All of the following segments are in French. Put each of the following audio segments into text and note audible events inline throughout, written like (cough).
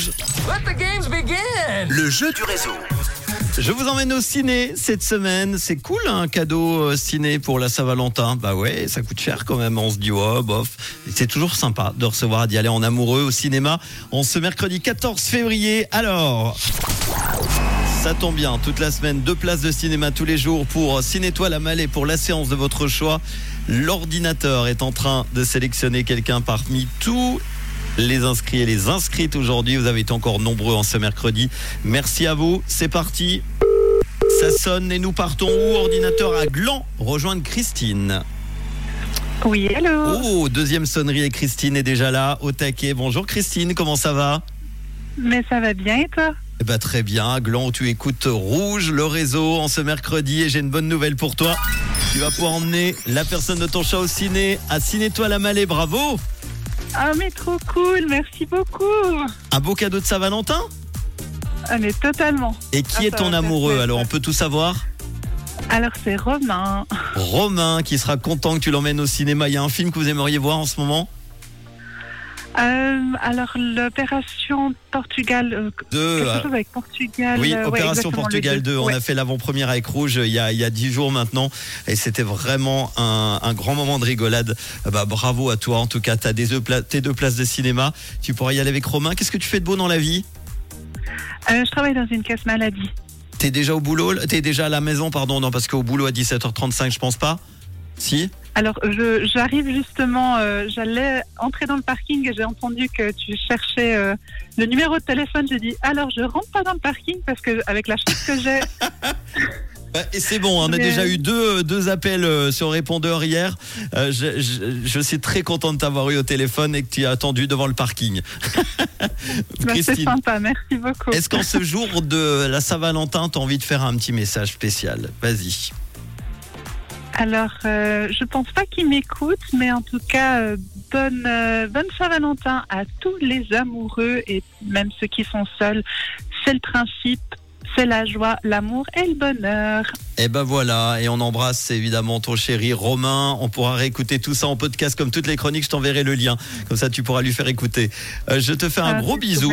Rouge. Let the games begin. Le jeu du réseau. Je vous emmène au ciné cette semaine. C'est cool, un cadeau euh, ciné pour la Saint-Valentin. Bah ouais, ça coûte cher quand même. On se dit, oh, bof. C'est toujours sympa de recevoir, d'y aller en amoureux au cinéma en ce mercredi 14 février. Alors. Ça tombe bien, toute la semaine, deux places de cinéma tous les jours pour Ciné-Toi la Malais pour la séance de votre choix. L'ordinateur est en train de sélectionner quelqu'un parmi tous les inscrits et les inscrites aujourd'hui. Vous avez été encore nombreux en ce mercredi. Merci à vous. C'est parti. Ça sonne et nous partons où Ordinateur à Gland rejoindre Christine. Oui, allô Oh, deuxième sonnerie et Christine est déjà là au taquet. Bonjour Christine, comment ça va? Mais ça va bien et toi? Eh ben, très bien, Gland tu écoutes Rouge, le réseau en ce mercredi et j'ai une bonne nouvelle pour toi. Tu vas pouvoir emmener la personne de ton chat au ciné à Ciné-Toi la Malais, bravo Ah mais trop cool, merci beaucoup Un beau cadeau de Saint-Valentin? Ah mais totalement Et qui Ah, est ton faire amoureux. Alors on peut tout savoir? Alors c'est Romain. Romain qui sera content que tu l'emmènes au cinéma. Il y a un film que vous aimeriez voir en ce moment? Euh, alors l'opération Portugal, euh, Deux, quelque euh, chose avec Portugal. Oui, euh, Opération Portugal deux. 2. On Ouais. a fait l'avant-première avec Rouge il y a il y a dix jours maintenant et c'était vraiment un, un grand moment de rigolade. Euh, Bah, bravo à toi. En tout cas, tu as des tes deux places de cinéma. Tu pourras y aller avec Romain. Qu'est-ce que tu fais de beau dans la vie? Euh, je travaille dans une caisse maladie. T'es déjà au boulot? T'es déjà à la maison, pardon Non, parce qu'au boulot à 17h35, je pense pas. Si? Alors j'arrive justement, euh, j'allais entrer dans le parking et j'ai entendu que tu cherchais euh, le numéro de téléphone. J'ai dit alors je rentre pas dans le parking parce que avec la chance que j'ai, (laughs) Et c'est bon, on a Mais- déjà eu deux, deux appels euh, sur répondeur hier. Euh, je, je- je suis très content de t'avoir eu au téléphone et que tu as attendu devant le parking. (laughs) bah, c'est sympa, merci beaucoup. est-ce qu'en ce jour de la Saint-Valentin, tu as envie de faire un petit message spécial? Vas-y. Alors, euh, je pense pas qu'ils m'écoutent, mais en tout cas, euh, bonne, euh, bonne Saint-Valentin à tous les amoureux et même ceux qui sont seuls. C'est le principe, c'est la joie, l'amour et le bonheur. Et ben voilà, et on embrasse évidemment ton chéri Romain. On pourra réécouter tout ça en podcast comme toutes les chroniques. Je t'enverrai le lien, comme ça tu pourras lui faire écouter. Euh, je te fais un Ah, gros bisou.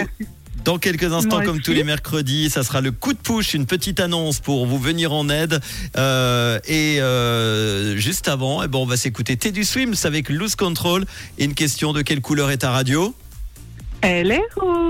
Dans quelques instants, Moi comme aussi. tous les mercredis, ça sera le coup de push, une petite annonce pour vous venir en aide. Euh, et euh, juste avant, eh ben, on va s'écouter Teddy Swims avec Loose Control. Et une question de quelle couleur est ta radio? Elle est rouge.